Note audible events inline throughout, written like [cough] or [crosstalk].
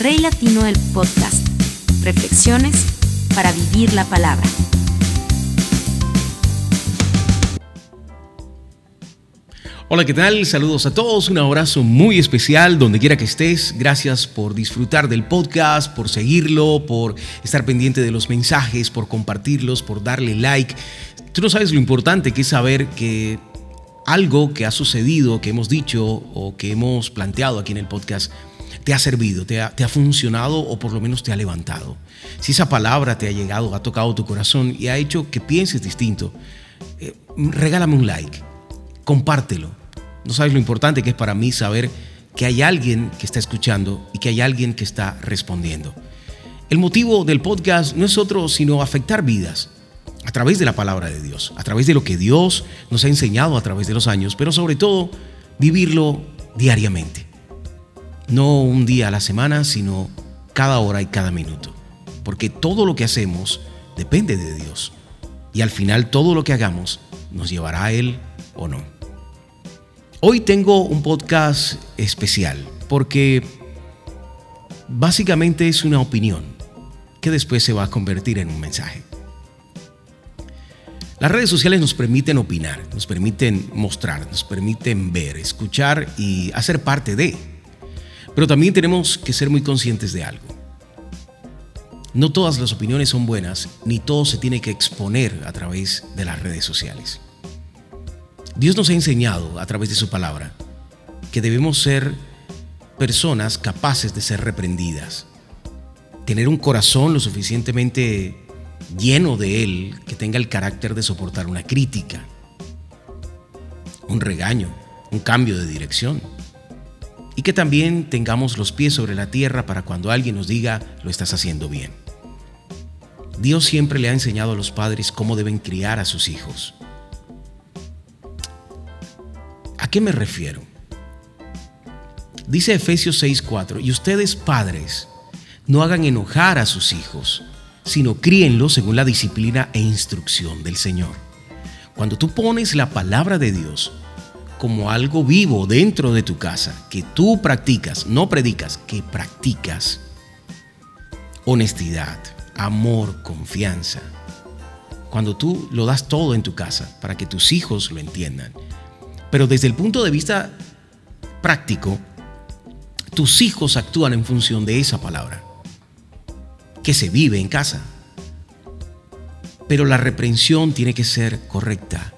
Rey Latino del Podcast. Reflexiones para vivir la palabra. Hola, ¿qué tal? Saludos a todos, un abrazo muy especial donde quiera que estés. Gracias por disfrutar del podcast, por seguirlo, por estar pendiente de los mensajes, por compartirlos, por darle like. Tú no sabes lo importante que es saber que algo que ha sucedido, que hemos dicho o que hemos planteado aquí en el podcast, te ha servido, te ha, funcionado o por lo menos te ha levantado. Si esa palabra te ha llegado, ha tocado tu corazón y ha hecho que pienses distinto, eh, regálame un like, compártelo no sabes lo importante que es para mí saber que hay alguien que está escuchando y que hay alguien que está respondiendo. El motivo del podcast no es otro sino afectar vidas a través de la palabra de Dios, a través de lo que Dios nos ha enseñado a través de los años, pero sobre todo vivirlo diariamente. No un día a la semana, sino cada hora y cada minuto. Porque todo lo que hacemos depende de Dios. Y al final todo lo que hagamos nos llevará a Él o no. Hoy tengo un podcast especial porque básicamente es una opinión que después se va a convertir en un mensaje. Las redes sociales nos permiten opinar, nos permiten mostrar, nos permiten ver, escuchar y hacer parte de. Pero también tenemos que ser muy conscientes de algo. No todas las opiniones son buenas, ni todo se tiene que exponer a través de las redes sociales. Dios nos ha enseñado a través de su palabra que debemos ser personas capaces de ser reprendidas, tener un corazón lo suficientemente lleno de Él que tenga el carácter de soportar una crítica, un regaño, un cambio de dirección. Y que también tengamos los pies sobre la tierra para cuando alguien nos diga lo estás haciendo bien. Dios siempre le ha enseñado a los padres cómo deben criar a sus hijos. ¿A qué me refiero? Dice Efesios 6:4, y ustedes padres, no hagan enojar a sus hijos, sino críenlos según la disciplina e instrucción del Señor. Cuando tú pones la palabra de Dios como algo vivo dentro de tu casa, que tú practicas, no predicas, que practicas, honestidad, amor, confianza, cuando tú lo das todo en tu casa para que tus hijos lo entiendan, pero desde el punto de vista práctico, tus hijos actúan en función de esa palabra, que se vive en casa. Pero la reprensión tiene que ser correcta.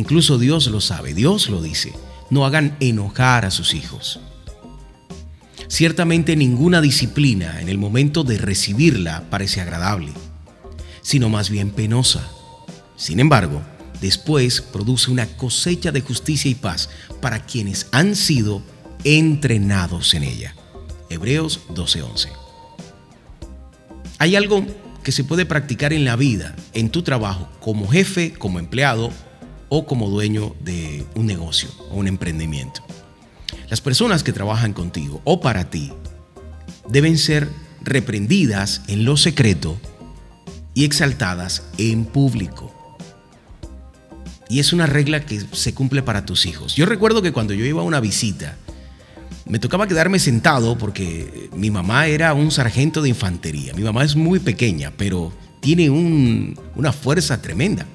Incluso Dios lo sabe, Dios lo dice. No hagan enojar a sus hijos. Ciertamente ninguna disciplina en el momento de recibirla parece agradable, sino más bien penosa. Sin embargo, después produce una cosecha de justicia y paz para quienes han sido entrenados en ella. Hebreos 12:11. Hay algo que se puede practicar en la vida, en tu trabajo, como jefe, como empleado o como dueño de un negocio o un emprendimiento. Las personas que trabajan contigo o para ti deben ser reprendidas en lo secreto y exaltadas en público. Y es una regla que se cumple para tus hijos. Yo recuerdo que cuando yo iba a una visita, me tocaba quedarme sentado porque mi mamá era un sargento de infantería. Mi mamá es muy pequeña, pero tiene una fuerza tremenda.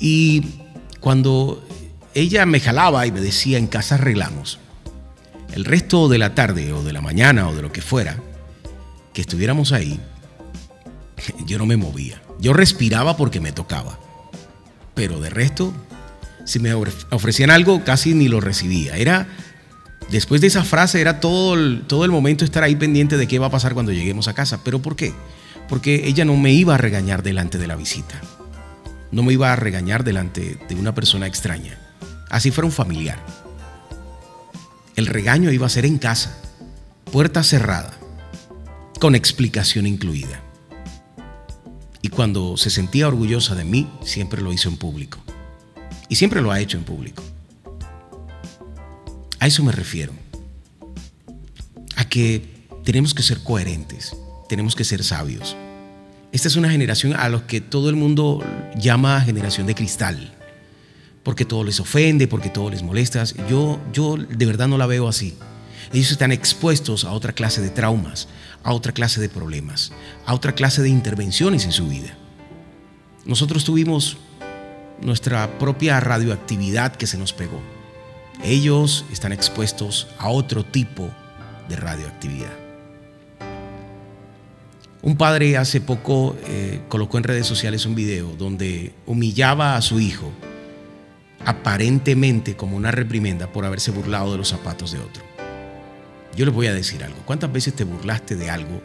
Y cuando ella me jalaba y me decía, en casa arreglamos, el resto de la tarde o de la mañana o de lo que fuera, que estuviéramos ahí, [laughs] yo no me movía. Yo respiraba porque me tocaba pero de resto, si me ofrecían algo, casi ni lo recibía. Era, después de esa frase, era todo el, todo el momento estar ahí pendiente de qué va a pasar cuando lleguemos a casa. ¿Pero por qué? Porque ella no me iba a regañar delante de la visita. No me iba a regañar delante de una persona extraña. Así fuera un familiar. El regaño iba a ser en casa, puerta cerrada, con explicación incluida. Y cuando se sentía orgullosa de mí, siempre lo hizo en público. Y siempre lo ha hecho en público. A eso me refiero. A que tenemos que ser coherentes, tenemos que ser sabios. Esta es una generación a la que todo el mundo llama generación de cristal, porque todo les ofende, porque todo les molesta. Yo, yo de verdad no la veo así. Ellos están expuestos a otra clase de traumas, a otra clase de problemas, a otra clase de intervenciones en su vida. Nosotros tuvimos nuestra propia radioactividad que se nos pegó. Ellos están expuestos a otro tipo de radioactividad. Un padre hace poco eh, colocó en redes sociales un video donde humillaba a su hijo aparentemente como una reprimenda por haberse burlado de los zapatos de otro. Yo les voy a decir algo. ¿Cuántas veces te burlaste de algo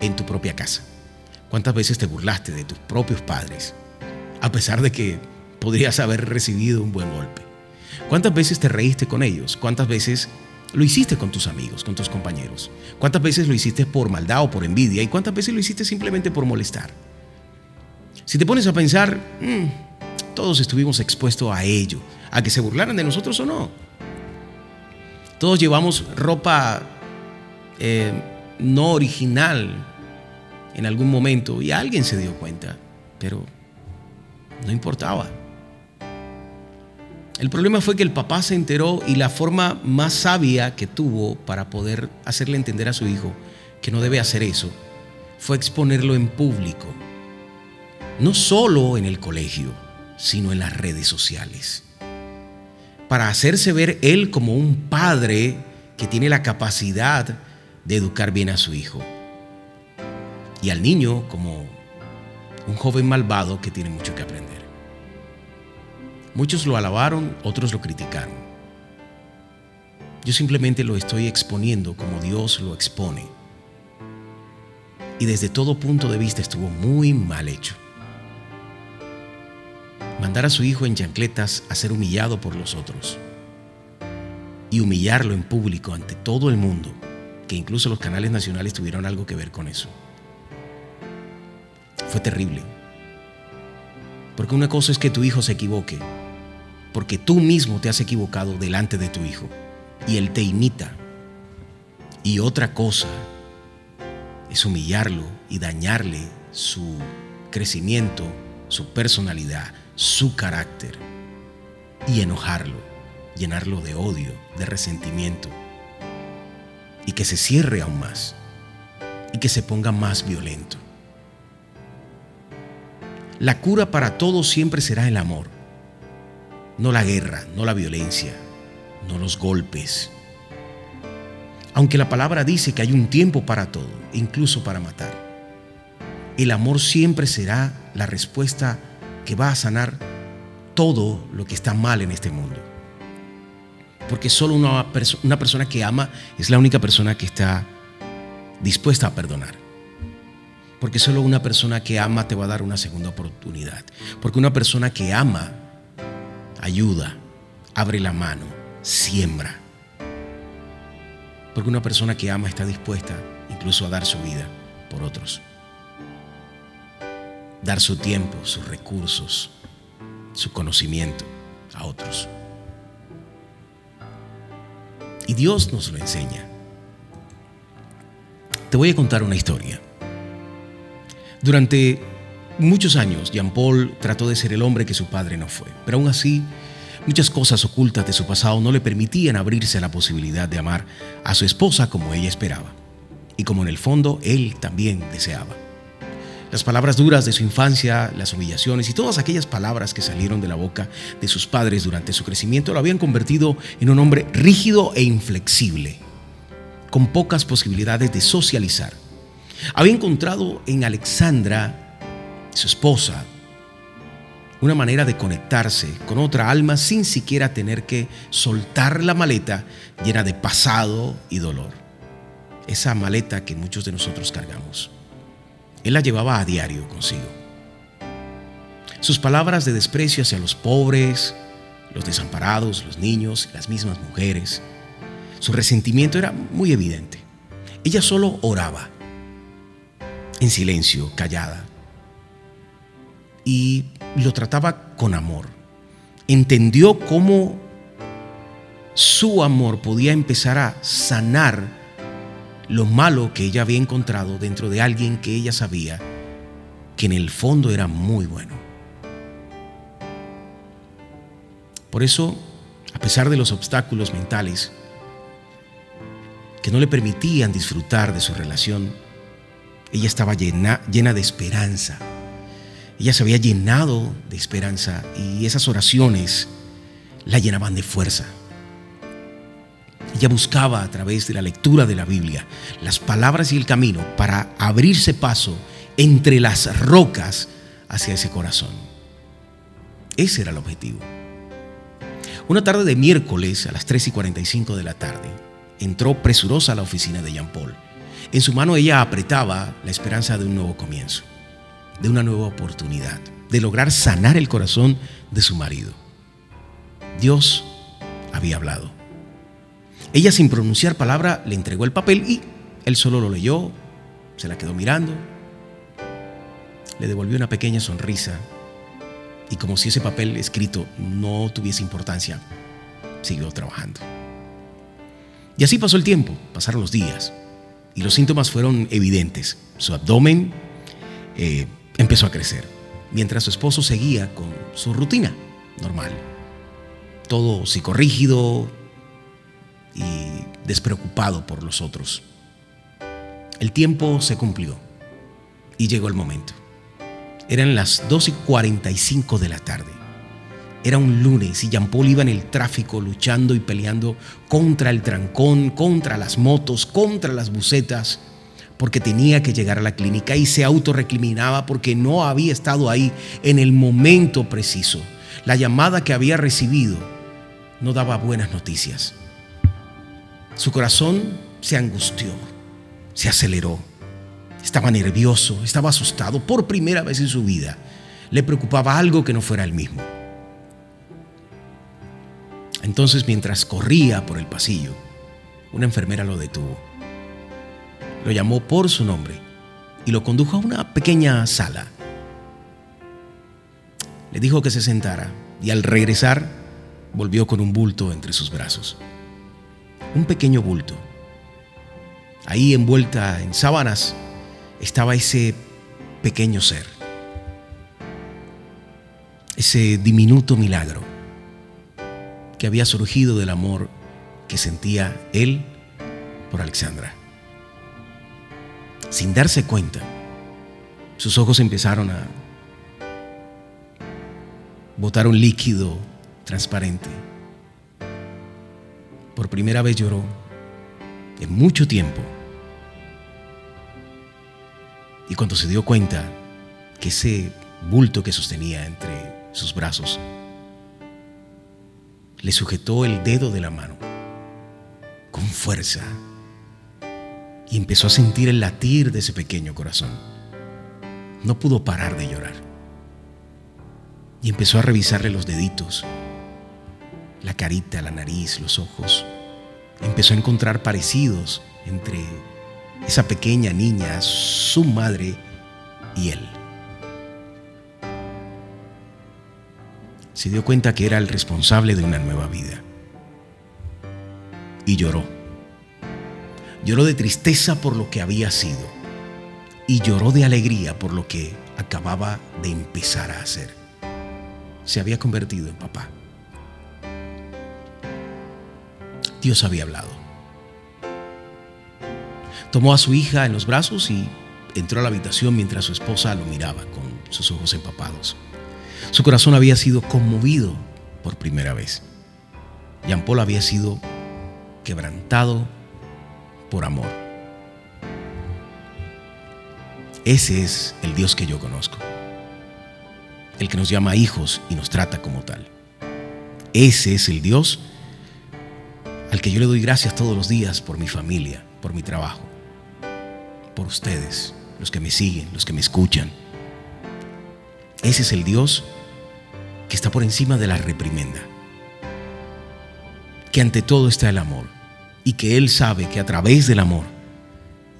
en tu propia casa? ¿Cuántas veces te burlaste de tus propios padres? A pesar de que podrías haber recibido un buen golpe. ¿Cuántas veces te reíste con ellos? ¿Cuántas veces lo hiciste con tus amigos, con tus compañeros? ¿Cuántas veces lo hiciste por maldad o por envidia? ¿Y cuántas veces lo hiciste simplemente por molestar? Si te pones a pensar, mm, todos estuvimos expuestos a ello, a que se burlaran de nosotros o no. Todos llevamos ropa eh, no original en algún momento y alguien se dio cuenta, pero no importaba. El problema fue que el papá se enteró y la forma más sabia que tuvo para poder hacerle entender a su hijo que no debe hacer eso fue exponerlo en público. No solo en el colegio, sino en las redes sociales. Para hacerse ver él como un padre que tiene la capacidad de educar bien a su hijo. Y al niño como un joven malvado que tiene mucho que aprender. Muchos lo alabaron, otros lo criticaron. Yo simplemente lo estoy exponiendo como Dios lo expone. Y desde todo punto de vista estuvo muy mal hecho. Mandar a su hijo en chancletas a ser humillado por los otros. Y humillarlo en público ante todo el mundo, que incluso los canales nacionales tuvieron algo que ver con eso. Fue terrible. Porque una cosa es que tu hijo se equivoque porque tú mismo te has equivocado delante de tu hijo y él te imita. Y otra cosa es humillarlo y dañarle su crecimiento, su personalidad, su carácter y enojarlo, llenarlo de odio, de resentimiento y que se cierre aún más y que se ponga más violento. La cura para todo siempre será el amor no la guerra, no la violencia, no los golpes. Aunque la palabra dice que hay un tiempo para todo, incluso para matar. El amor siempre será la respuesta que va a sanar todo lo que está mal en este mundo. Porque solo una, una persona que ama es la única persona que está dispuesta a perdonar. Porque solo una persona que ama te va a dar una segunda oportunidad. Porque una persona que ama ayuda, abre la mano, siembra. Porque una persona que ama está dispuesta incluso a dar su vida por otros. Dar su tiempo, sus recursos, su conocimiento a otros. Y Dios nos lo enseña. Te voy a contar una historia. Durante muchos años Jean Paul trató de ser el hombre que su padre no fue, pero aún así muchas cosas ocultas de su pasado no le permitían abrirse a la posibilidad de amar a su esposa como ella esperaba y como en el fondo él también deseaba. Las palabras duras de su infancia, las humillaciones y todas aquellas palabras que salieron de la boca de sus padres durante su crecimiento lo habían convertido en un hombre rígido e inflexible, con pocas posibilidades de socializar. Había encontrado en Alexandra su esposa, una manera de conectarse con otra alma sin siquiera tener que soltar la maleta llena de pasado y dolor. Esa maleta que muchos de nosotros cargamos. Él la llevaba a diario consigo. Sus palabras de desprecio hacia los pobres, los desamparados, los niños, las mismas mujeres. Su resentimiento era muy evidente. Ella solo oraba, en silencio, callada, y lo trataba con amor. Entendió cómo su amor podía empezar a sanar lo malo que ella había encontrado dentro de alguien que ella sabía que en el fondo era muy bueno. Por eso, a pesar de los obstáculos mentales, que no le permitían disfrutar de su relación, ella estaba llena, llena de esperanza. Ella se había llenado de esperanza y esas oraciones la llenaban de fuerza. Ella buscaba a través de la lectura de la Biblia las palabras y el camino para abrirse paso entre las rocas hacia ese corazón. Ese era el objetivo. Una tarde de miércoles a las 3 y 45 de la tarde, entró presurosa a la oficina de Jean Paul. En su mano ella apretaba la esperanza de un nuevo comienzo, de una nueva oportunidad, de lograr sanar el corazón de su marido. Dios había hablado. Ella sin pronunciar palabra le entregó el papel y él solo lo leyó, se la quedó mirando, le devolvió una pequeña sonrisa y como si ese papel escrito no tuviese importancia, siguió trabajando. Y así pasó el tiempo, pasaron los días y los síntomas fueron evidentes. Su abdomen eh, empezó a crecer, mientras su esposo seguía con su rutina normal. Todo psicorrígido y despreocupado por los otros. El tiempo se cumplió y llegó el momento. Eran las 2 y 45 de la tarde. Era un lunes y Jean Paul iba en el tráfico luchando y peleando contra el trancón, contra las motos, contra las bucetas, porque tenía que llegar a la clínica y se autorrecriminaba porque no había estado ahí en el momento preciso. La llamada que había recibido no daba buenas noticias. Su corazón se angustió, se aceleró, estaba nervioso, estaba asustado por primera vez en su vida. Le preocupaba algo que no fuera el mismo. Entonces, mientras corría por el pasillo, una enfermera lo detuvo. Lo llamó por su nombre y lo condujo a una pequeña sala. Le dijo que se sentara y al regresar volvió con un bulto entre sus brazos. Un pequeño bulto. Ahí envuelta en sábanas estaba ese pequeño ser. Ese diminuto milagro que había surgido del amor que sentía él por Alexandra. Sin darse cuenta, sus ojos empezaron a botar un líquido transparente. Por primera vez lloró en mucho tiempo. Y cuando se dio cuenta que ese bulto que sostenía entre sus brazos le sujetó el dedo de la mano con fuerza y empezó a sentir el latir de ese pequeño corazón. No pudo parar de llorar. Y empezó a revisarle los deditos, la carita, la nariz, los ojos. Empezó a encontrar parecidos entre esa pequeña niña, su madre y él. se dio cuenta que era el responsable de una nueva vida. Y lloró. Lloró de tristeza por lo que había sido. Y lloró de alegría por lo que acababa de empezar a hacer. Se había convertido en papá. Dios había hablado. Tomó a su hija en los brazos y entró a la habitación mientras su esposa lo miraba con sus ojos empapados. Su corazón había sido conmovido por primera vez. Jean Paul había sido quebrantado por amor. Ese es el Dios que yo conozco. El que nos llama hijos y nos trata como tal. Ese es el Dios al que yo le doy gracias todos los días por mi familia, por mi trabajo, por ustedes, los que me siguen, los que me escuchan. Ese es el Dios que está por encima de la reprimenda. Que ante todo está el amor y que Él sabe que a través del amor,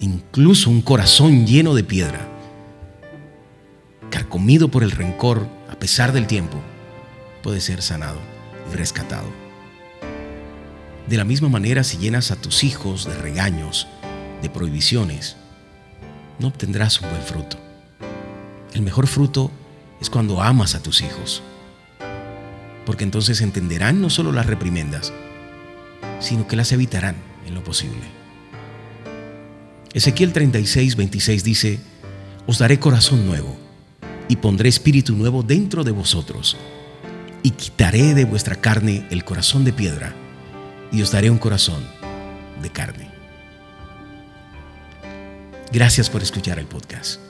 incluso un corazón lleno de piedra, carcomido por el rencor a pesar del tiempo, puede ser sanado y rescatado. De la misma manera, si llenas a tus hijos de regaños, de prohibiciones, no obtendrás un buen fruto. El mejor fruto es cuando amas a tus hijos. Porque entonces entenderán no solo las reprimendas, sino que las evitarán en lo posible. Ezequiel 36, 26 dice, Os daré corazón nuevo y pondré espíritu nuevo dentro de vosotros y quitaré de vuestra carne el corazón de piedra y os daré un corazón de carne. Gracias por escuchar el podcast.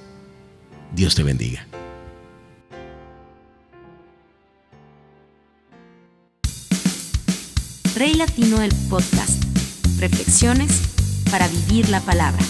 Dios te bendiga. Rey Latino del Podcast. Reflexiones para vivir la palabra.